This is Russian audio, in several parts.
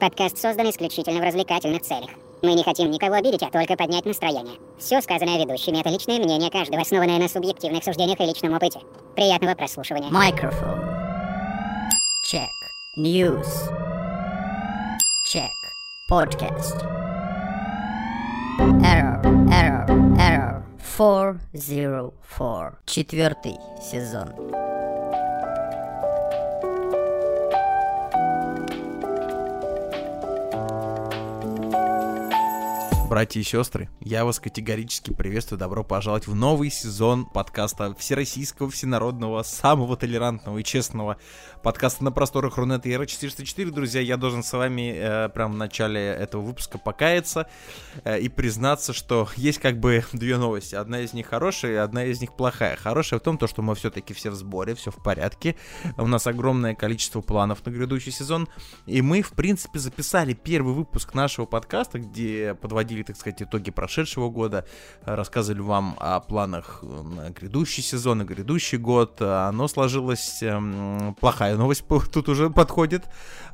Подкаст создан исключительно в развлекательных целях. Мы не хотим никого обидеть, а только поднять настроение. Все сказанное ведущими — это личное мнение каждого, основанное на субъективных суждениях и личном опыте. Приятного прослушивания. Microphone. Check. News. Check. Podcast. Error, error, error. 404. Четвертый сезон. Братья и сестры, я вас категорически приветствую. Добро пожаловать в новый сезон подкаста Всероссийского, Всенародного, самого толерантного и честного подкаста на просторах Рунета и Эра 404. Друзья, я должен с вами э, прямо в начале этого выпуска покаяться э, и признаться, что есть как бы две новости. Одна из них хорошая, одна из них плохая. Хорошая в том, то, что мы все-таки все в сборе, все в порядке. У нас огромное количество планов на грядущий сезон. И мы, в принципе, записали первый выпуск нашего подкаста, где подводили так сказать, итоги прошедшего года, рассказывали вам о планах на грядущий сезон, на грядущий год. Оно сложилось... Эм, плохая новость тут уже подходит.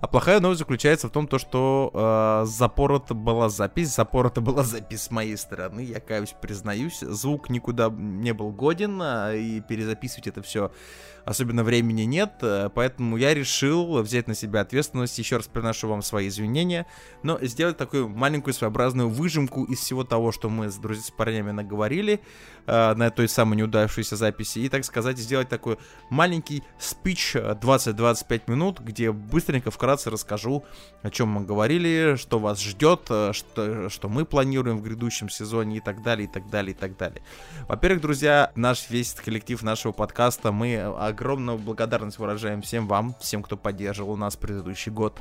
А плохая новость заключается в том, то, что э, запорота была запись. Запорота была запись с моей стороны, я каюсь, признаюсь. Звук никуда не был годен, а, и перезаписывать это все особенно времени нет, э, поэтому я решил взять на себя ответственность, еще раз приношу вам свои извинения, но сделать такую маленькую своеобразную выжимку из всего того, что мы с друзьями, с парнями наговорили э, на той самой неудавшейся записи, и, так сказать, сделать такой маленький спич 20-25 минут, где быстренько, вкратце расскажу, о чем мы говорили, что вас ждет, э, что, что мы планируем в грядущем сезоне и так далее, и так далее, и так далее. Во-первых, друзья, наш весь коллектив нашего подкаста, мы огромную благодарность выражаем всем вам, всем, кто поддерживал нас предыдущий год.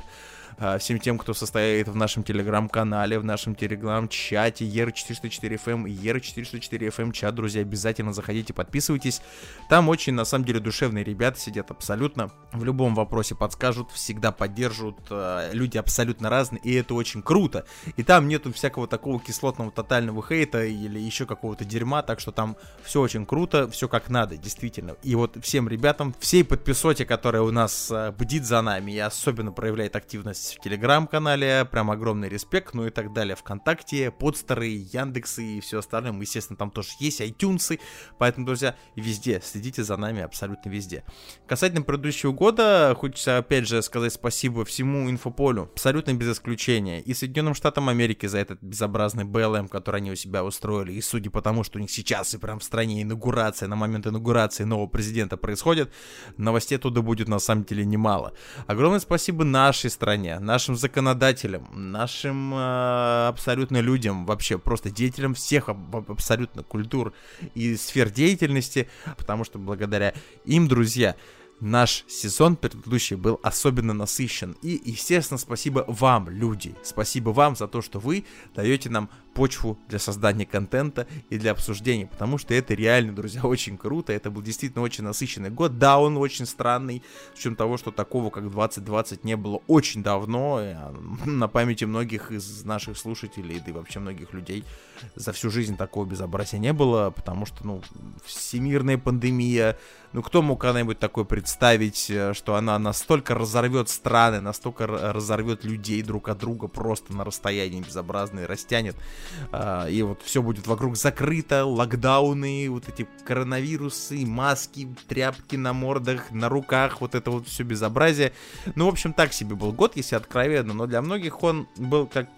А, всем тем, кто состоит в нашем телеграм-канале, в нашем телеграм-чате ER404FM и ER404FM чат, друзья, обязательно заходите, подписывайтесь. Там очень, на самом деле, душевные ребята сидят абсолютно, в любом вопросе подскажут, всегда поддержат, а, люди абсолютно разные, и это очень круто. И там нету всякого такого кислотного тотального хейта или еще какого-то дерьма, так что там все очень круто, все как надо, действительно. И вот всем ребятам, всей подписоте, которая у нас а, бдит за нами и особенно проявляет активность в телеграм-канале, прям огромный респект, ну и так далее, ВКонтакте, подстеры, Яндексы и все остальное, мы, естественно, там тоже есть, iTunes, поэтому, друзья, везде, следите за нами абсолютно везде. Касательно предыдущего года, хочется, опять же, сказать спасибо всему инфополю, абсолютно без исключения, и Соединенным Штатам Америки за этот безобразный БЛМ, который они у себя устроили, и судя по тому, что у них сейчас и прям в стране инаугурация, на момент инаугурации нового президента происходит, новостей оттуда будет на самом деле немало. Огромное спасибо нашей стране, нашим законодателям, нашим э, абсолютно людям, вообще просто деятелям всех абсолютно культур и сфер деятельности, потому что благодаря им, друзья, наш сезон предыдущий был особенно насыщен. И, естественно, спасибо вам, люди. Спасибо вам за то, что вы даете нам почву для создания контента и для обсуждения, потому что это реально, друзья, очень круто, это был действительно очень насыщенный год, да, он очень странный, с учетом того, что такого, как 2020, не было очень давно, а, на памяти многих из наших слушателей, да и вообще многих людей за всю жизнь такого безобразия не было, потому что, ну, всемирная пандемия, ну, кто мог когда-нибудь такое представить, э, что она настолько разорвет страны, настолько разорвет людей друг от друга просто на расстоянии безобразно и растянет а, и вот все будет вокруг закрыто, локдауны, вот эти коронавирусы, маски, тряпки на мордах, на руках, вот это вот все безобразие. Ну, в общем, так себе был год, если откровенно, но для многих он был как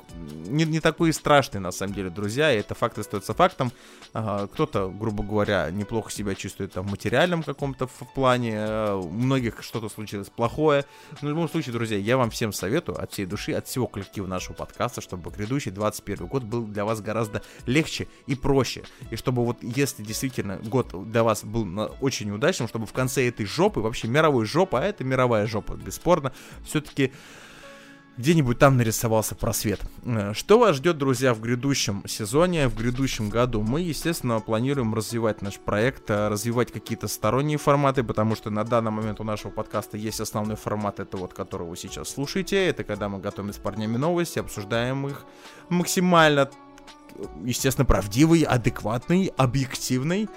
не, не такой страшный, на самом деле, друзья, и это факт остается фактом. А, кто-то, грубо говоря, неплохо себя чувствует там в материальном каком-то в плане, а, у многих что-то случилось плохое. Но в любом случае, друзья, я вам всем советую от всей души, от всего коллектива нашего подкаста, чтобы грядущий 21 год был для вас гораздо легче и проще. И чтобы вот если действительно год для вас был очень удачным, чтобы в конце этой жопы, вообще мировой жопы, а это мировая жопа, бесспорно, все-таки где-нибудь там нарисовался просвет. Э, что вас ждет, друзья, в грядущем сезоне, в грядущем году? Мы, естественно, планируем развивать наш проект, э, развивать какие-то сторонние форматы, потому что на данный момент у нашего подкаста есть основной формат, это вот, который вы сейчас слушаете, это когда мы готовим с парнями новости, обсуждаем их максимально, естественно, правдивый, адекватный, объективный,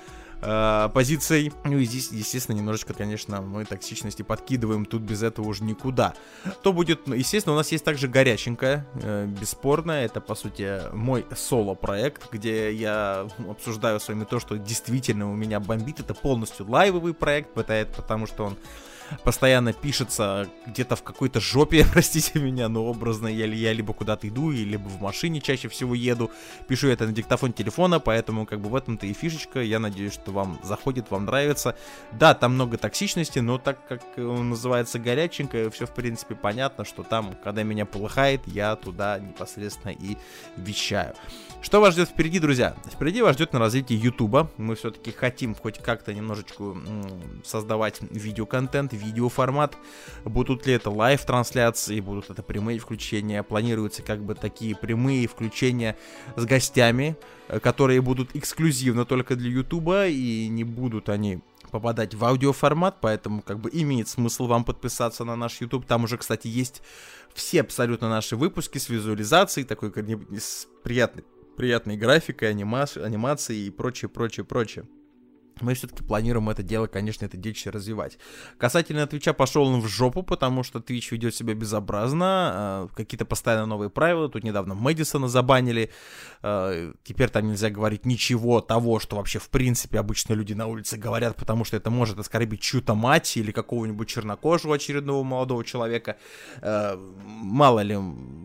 э, позицией. Ну и здесь, естественно, немножечко, конечно, мы токсичности подкидываем, тут без этого уже никуда. То будет, ну, естественно, у нас есть также горяченькая, э, бесспорная, это, по сути, мой соло-проект, где я обсуждаю с вами то, что действительно у меня бомбит, это полностью лайвовый проект, потому что он постоянно пишется где-то в какой-то жопе, простите меня, но образно я, я либо куда-то иду, либо в машине чаще всего еду, пишу это на диктофон телефона, поэтому как бы в этом-то и фишечка, я надеюсь, что вам заходит, вам нравится. Да, там много токсичности, но так как он называется горяченько, все в принципе понятно, что там, когда меня полыхает, я туда непосредственно и вещаю. Что вас ждет впереди, друзья? Впереди вас ждет на развитие Ютуба. Мы все-таки хотим хоть как-то немножечко создавать видеоконтент, видеоформат. Будут ли это лайв-трансляции, будут это прямые включения. Планируются как бы такие прямые включения с гостями, э, которые будут эксклюзивно только для Ютуба, и не будут они попадать в аудиоформат, поэтому как бы имеет смысл вам подписаться на наш YouTube. Там уже, кстати, есть все абсолютно наши выпуски с визуализацией, такой с приятной, приятной графикой, анимацией и прочее, прочее, прочее мы все-таки планируем это дело, конечно, это дичь развивать. Касательно Твича пошел он в жопу, потому что Твич ведет себя безобразно, э, какие-то постоянно новые правила, тут недавно Мэдисона забанили, э, теперь там нельзя говорить ничего того, что вообще в принципе обычно люди на улице говорят, потому что это может оскорбить чью-то мать или какого-нибудь чернокожего очередного молодого человека, э, мало ли,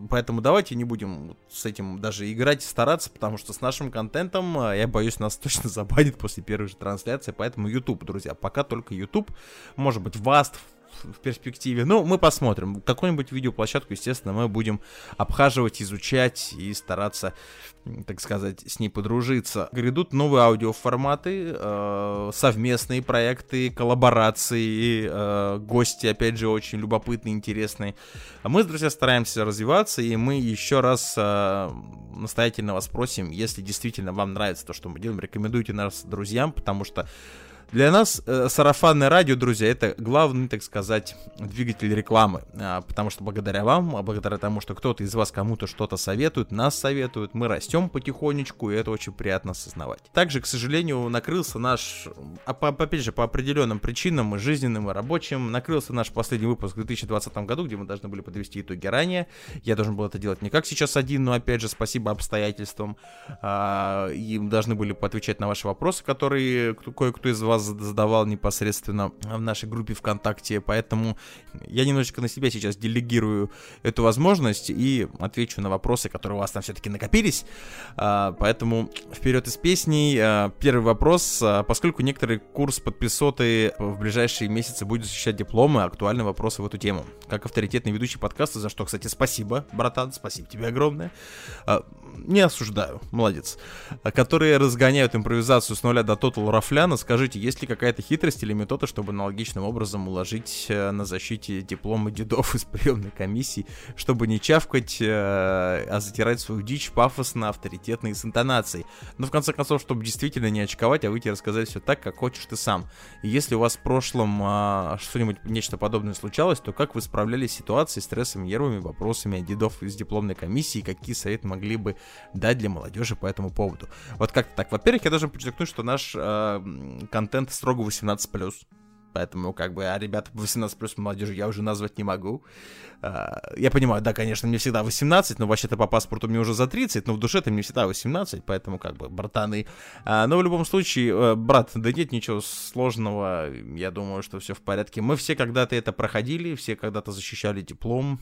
поэтому давайте не будем с этим даже играть и стараться, потому что с нашим контентом, я боюсь, нас точно забанит после первой же трансляции трансляция, поэтому YouTube, друзья, пока только YouTube, может быть, Vast в перспективе. Ну, мы посмотрим. Какую-нибудь видеоплощадку, естественно, мы будем обхаживать, изучать и стараться, так сказать, с ней подружиться. Грядут новые аудиоформаты, э, совместные проекты, коллаборации, э, гости, опять же, очень любопытные, интересные. А мы, друзья, стараемся развиваться, и мы еще раз э, настоятельно вас просим, если действительно вам нравится то, что мы делаем, рекомендуйте нас друзьям, потому что для нас э, сарафанное радио, друзья, это главный, так сказать, двигатель рекламы. А, потому что благодаря вам, а благодаря тому, что кто-то из вас кому-то что-то советует, нас советует, мы растем потихонечку, и это очень приятно осознавать. Также, к сожалению, накрылся наш, а опять же, по определенным причинам, жизненным и рабочим, накрылся наш последний выпуск в 2020 году, где мы должны были подвести итоги ранее. Я должен был это делать не как сейчас один, но, опять же, спасибо обстоятельствам. А, и должны были поотвечать на ваши вопросы, которые кое-кто из вас задавал непосредственно в нашей группе ВКонтакте, поэтому я немножечко на себя сейчас делегирую эту возможность и отвечу на вопросы, которые у вас там все-таки накопились. А, поэтому вперед из песней. А, первый вопрос. А, поскольку некоторый курс подписоты в ближайшие месяцы будет защищать дипломы, актуальны вопросы в эту тему. Как авторитетный ведущий подкаста, за что, кстати, спасибо, братан, спасибо тебе огромное. Не осуждаю, молодец. Которые разгоняют импровизацию с нуля до тотал рафляна, скажите, есть ли какая-то хитрость или метода, чтобы аналогичным образом уложить э, на защите дипломы дедов из приемной комиссии, чтобы не чавкать, э, а затирать свою дичь пафосно, авторитетно и с интонацией. Но в конце концов, чтобы действительно не очковать, а выйти и рассказать все так, как хочешь ты сам. И если у вас в прошлом а, что-нибудь, нечто подобное случалось, то как вы справлялись с ситуацией, стрессами, нервами, вопросами дедов из дипломной комиссии, какие советы могли бы дать для молодежи по этому поводу? Вот как-то так. Во-первых, я должен подчеркнуть, что наш э, контент строго 18+. Поэтому, как бы, а ребята 18 плюс молодежи я уже назвать не могу. А, я понимаю, да, конечно, мне всегда 18, но вообще-то по паспорту мне уже за 30, но в душе это мне всегда 18, поэтому, как бы, братаны. А, но в любом случае, э, брат, да нет ничего сложного, я думаю, что все в порядке. Мы все когда-то это проходили, все когда-то защищали диплом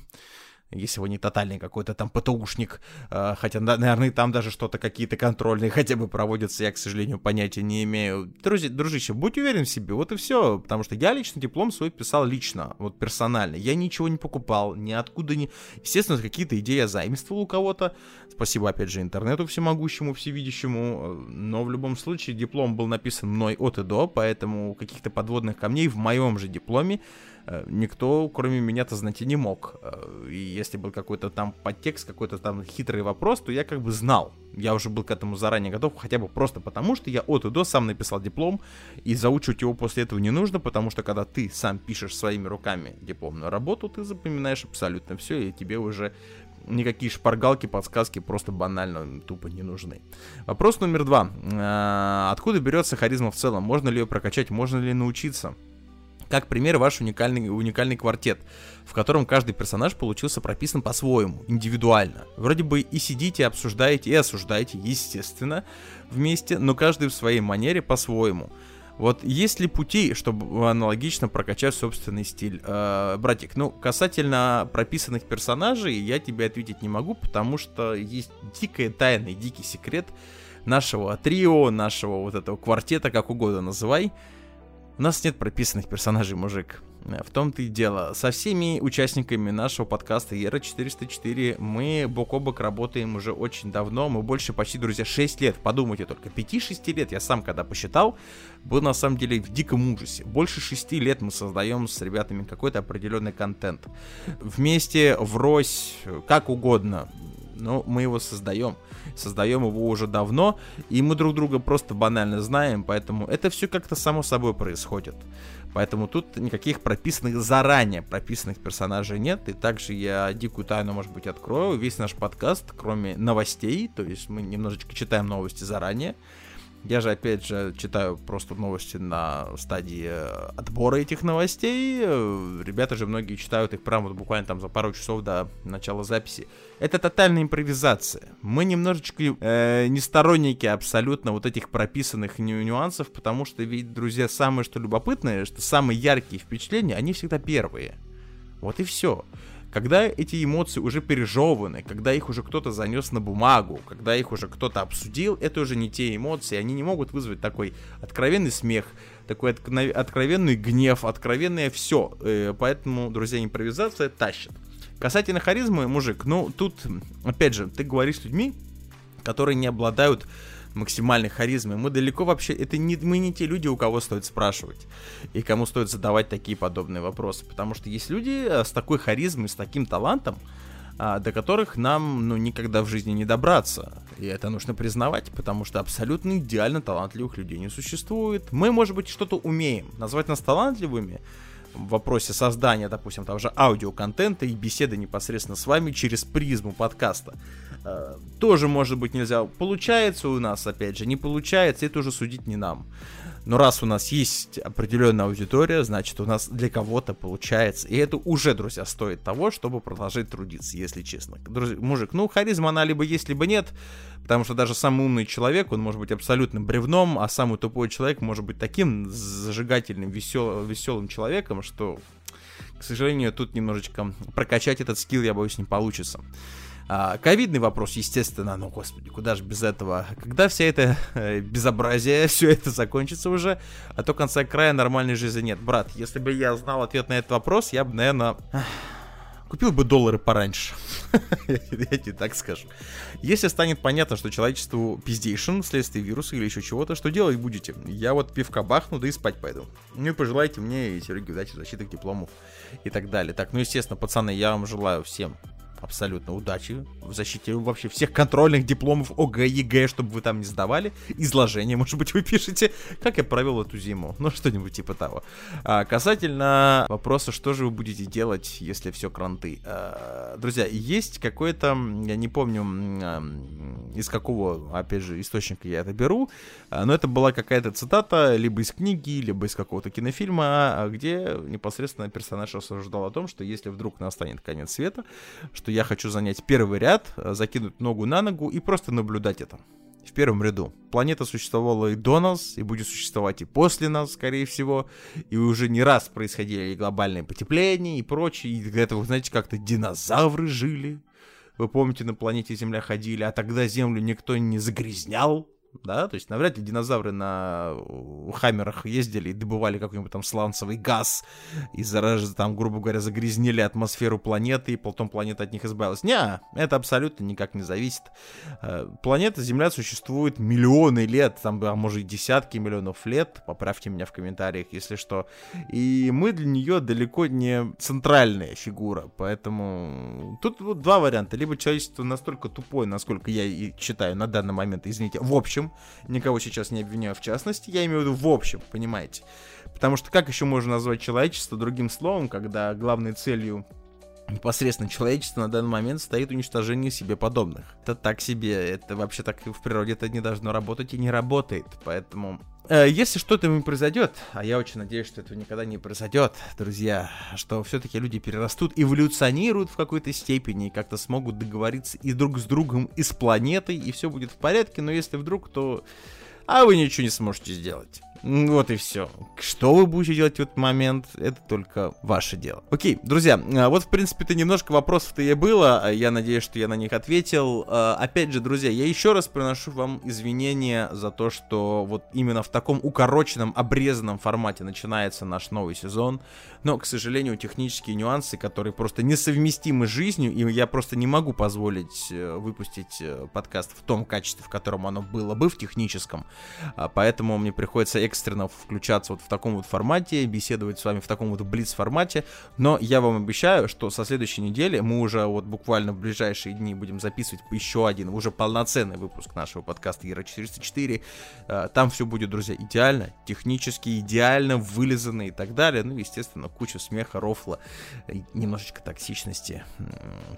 если вы не тотальный какой-то там ПТУшник, э, хотя, наверное, там даже что-то какие-то контрольные хотя бы проводятся, я, к сожалению, понятия не имею. Друзья, дружище, будь уверен в себе, вот и все, потому что я лично диплом свой писал лично, вот персонально, я ничего не покупал, ниоткуда не... Естественно, какие-то идеи я заимствовал у кого-то, спасибо, опять же, интернету всемогущему, всевидящему, но в любом случае диплом был написан мной от и до, поэтому каких-то подводных камней в моем же дипломе никто, кроме меня-то, знать и не мог. Э, и если был какой-то там подтекст, какой-то там хитрый вопрос, то я как бы знал. Я уже был к этому заранее готов, хотя бы просто потому, что я от и до сам написал диплом, и заучивать его после этого не нужно, потому что когда ты сам пишешь своими руками дипломную работу, ты запоминаешь абсолютно все, и тебе уже никакие шпаргалки, подсказки просто банально тупо не нужны. Вопрос номер два. А, откуда берется харизма в целом? Можно ли ее прокачать? Можно ли научиться? Как пример, ваш уникальный, уникальный квартет, в котором каждый персонаж получился прописан по-своему, индивидуально. Вроде бы и сидите, обсуждаете, и осуждаете, естественно, вместе, но каждый в своей манере по-своему. Вот есть ли пути, чтобы аналогично прокачать собственный стиль? Э, братик, ну, касательно прописанных персонажей, я тебе ответить не могу, потому что есть дикая тайна и дикий секрет нашего трио, нашего вот этого квартета, как угодно называй. У нас нет прописанных персонажей, мужик. Э, в том-то и дело. Со всеми участниками нашего подкаста Ера 404 мы бок о бок работаем уже очень давно. Мы больше почти, друзья, 6 лет. Подумайте только. 5-6 лет я сам когда посчитал, был на самом деле в диком ужасе. Больше 6 лет мы создаем с ребятами какой-то определенный контент. Вместе, врозь, как угодно. Но мы его создаем создаем его уже давно, и мы друг друга просто банально знаем, поэтому это все как-то само собой происходит. Поэтому тут никаких прописанных заранее прописанных персонажей нет. И также я дикую тайну, может быть, открою. Весь наш подкаст, кроме новостей, то есть мы немножечко читаем новости заранее, я же, опять же, читаю просто новости на стадии э, отбора этих новостей. Э, ребята же многие читают их прямо вот буквально там за пару часов до начала записи. Это тотальная импровизация. Мы немножечко э, не сторонники абсолютно вот этих прописанных ню нюансов, потому что, ведь, друзья, самое что любопытное, что самые яркие впечатления, они всегда первые. Вот и все. Когда эти эмоции уже пережеваны, когда их уже кто-то занес на бумагу, когда их уже кто-то обсудил, это уже не те эмоции, они не могут вызвать такой откровенный смех, такой откровенный гнев, откровенное все. Э, поэтому, друзья, импровизация тащит. Касательно харизмы, мужик, ну тут, опять же, ты говоришь с людьми, которые не обладают максимальной харизмы. Мы далеко вообще... Это не, мы не те люди, у кого стоит спрашивать. И кому стоит задавать такие подобные вопросы. Потому что есть люди э, с такой харизмой, с таким талантом, а, до которых нам, ну, никогда в жизни не добраться. И это нужно признавать, потому что абсолютно идеально талантливых людей не существует. Мы, может быть, что-то умеем. Назвать нас талантливыми в вопросе создания, допустим, того же аудиоконтента и беседы непосредственно с вами через призму подкаста. Э, тоже, может быть, нельзя. Получается у нас, опять же, не получается, это уже судить не нам. Но раз у нас есть определенная аудитория, значит, у нас для кого-то получается. И это уже, друзья, стоит того, чтобы продолжать трудиться, если честно. Друзья, мужик, ну, харизма она либо есть, либо нет. Потому что даже самый умный человек, он может быть абсолютным бревном, а самый тупой человек может быть таким зажигательным, весел, веселым человеком, что, к сожалению, тут немножечко прокачать этот скилл, я боюсь, не получится. А, ковидный вопрос, естественно, ну, господи, куда же без этого? Когда вся эта э, безобразие, все это закончится уже, а то конца края нормальной жизни нет. Брат, если бы я знал ответ на этот вопрос, я бы, наверное, купил бы доллары пораньше. я тебе так скажу. Если станет понятно, что человечеству пиздейшин вследствие вируса или еще чего-то, что делать будете? Я вот пивка бахну, да и спать пойду. Ну и пожелайте мне и Сереге удачи, защиты дипломов и так далее. Так, ну естественно, пацаны, я вам желаю всем абсолютно удачи в защите вообще всех контрольных дипломов ОГЭ, ЕГЭ, что бы вы там не сдавали. Изложение, может быть, вы пишете, как я провел эту зиму. Ну, что-нибудь типа того. А, касательно вопроса, что же вы будете делать, если все кранты. А, друзья, есть какой-то, я не помню, из какого, опять же, источника я это беру, а, но это была какая-то цитата либо из книги, либо из какого-то кинофильма, а, где непосредственно персонаж рассуждал о том, что если вдруг настанет конец света, что что я хочу занять первый ряд, э, закинуть ногу на ногу и просто наблюдать это в первом ряду. Планета существовала и до нас, и будет существовать и после нас, скорее всего. И уже не раз происходили и глобальные потепления и прочее. И для этого, знаете, как-то динозавры жили. Вы помните, на планете Земля ходили, а тогда Землю никто не загрязнял да, то есть навряд ли динозавры на хаммерах ездили и добывали какой-нибудь там сланцевый газ и заражали, там, грубо говоря, загрязнили атмосферу планеты, и потом планета от них избавилась. Не, это абсолютно никак не зависит. Э, планета Земля существует миллионы лет, там, а может, десятки миллионов лет, поправьте меня в комментариях, если что, и мы для нее далеко не центральная фигура, поэтому тут вот два варианта, либо человечество настолько тупое, насколько я и считаю на данный момент, извините, в общем, общем, никого сейчас не обвиняю в частности, я имею в виду в общем, понимаете? Потому что как еще можно назвать человечество другим словом, когда главной целью непосредственно человечество на данный момент стоит уничтожение себе подобных. Это так себе, это вообще так в природе это не должно работать и не работает. Поэтому Э, если что-то ему произойдет, а я очень надеюсь, что этого никогда не произойдет, друзья, что все-таки люди перерастут, эволюционируют в какой-то степени и как-то смогут договориться и друг с другом, и с планетой, и все будет в порядке, но если вдруг, то... А вы ничего не сможете сделать. Вот и все. Что вы будете делать в этот момент, это только ваше дело. Окей, друзья, а, вот в принципе-то немножко вопросов-то и было. А я надеюсь, что я на них ответил. А, опять же, друзья, я еще раз приношу вам извинения за то, что вот именно в таком укороченном, обрезанном формате начинается наш новый сезон. Но, к сожалению, технические нюансы, которые просто несовместимы с жизнью, и я просто не могу позволить э, выпустить э, подкаст в том качестве, в котором оно было бы, в техническом. Поэтому мне приходится экстренно включаться вот в таком вот формате, беседовать с вами в таком вот блиц-формате, но я вам обещаю, что со следующей недели мы уже вот буквально в ближайшие дни будем записывать еще один, уже полноценный выпуск нашего подкаста Ера 404. Э, там все будет, друзья, идеально, технически идеально, вылизано и так далее. Ну, естественно, куча смеха, рофла, немножечко токсичности.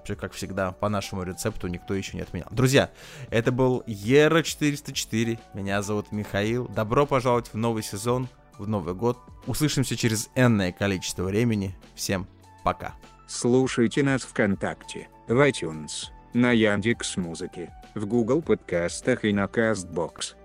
Все как всегда, по нашему рецепту никто еще не отменял. Друзья, это был Ера 404. Меня зовут Михаил. Добро пожаловать в новый сезон, в Новый год. Услышимся через энное количество времени. Всем пока. Слушайте нас ВКонтакте, в iTunes, на Яндекс Музыке, в Google подкастах и на Castbox.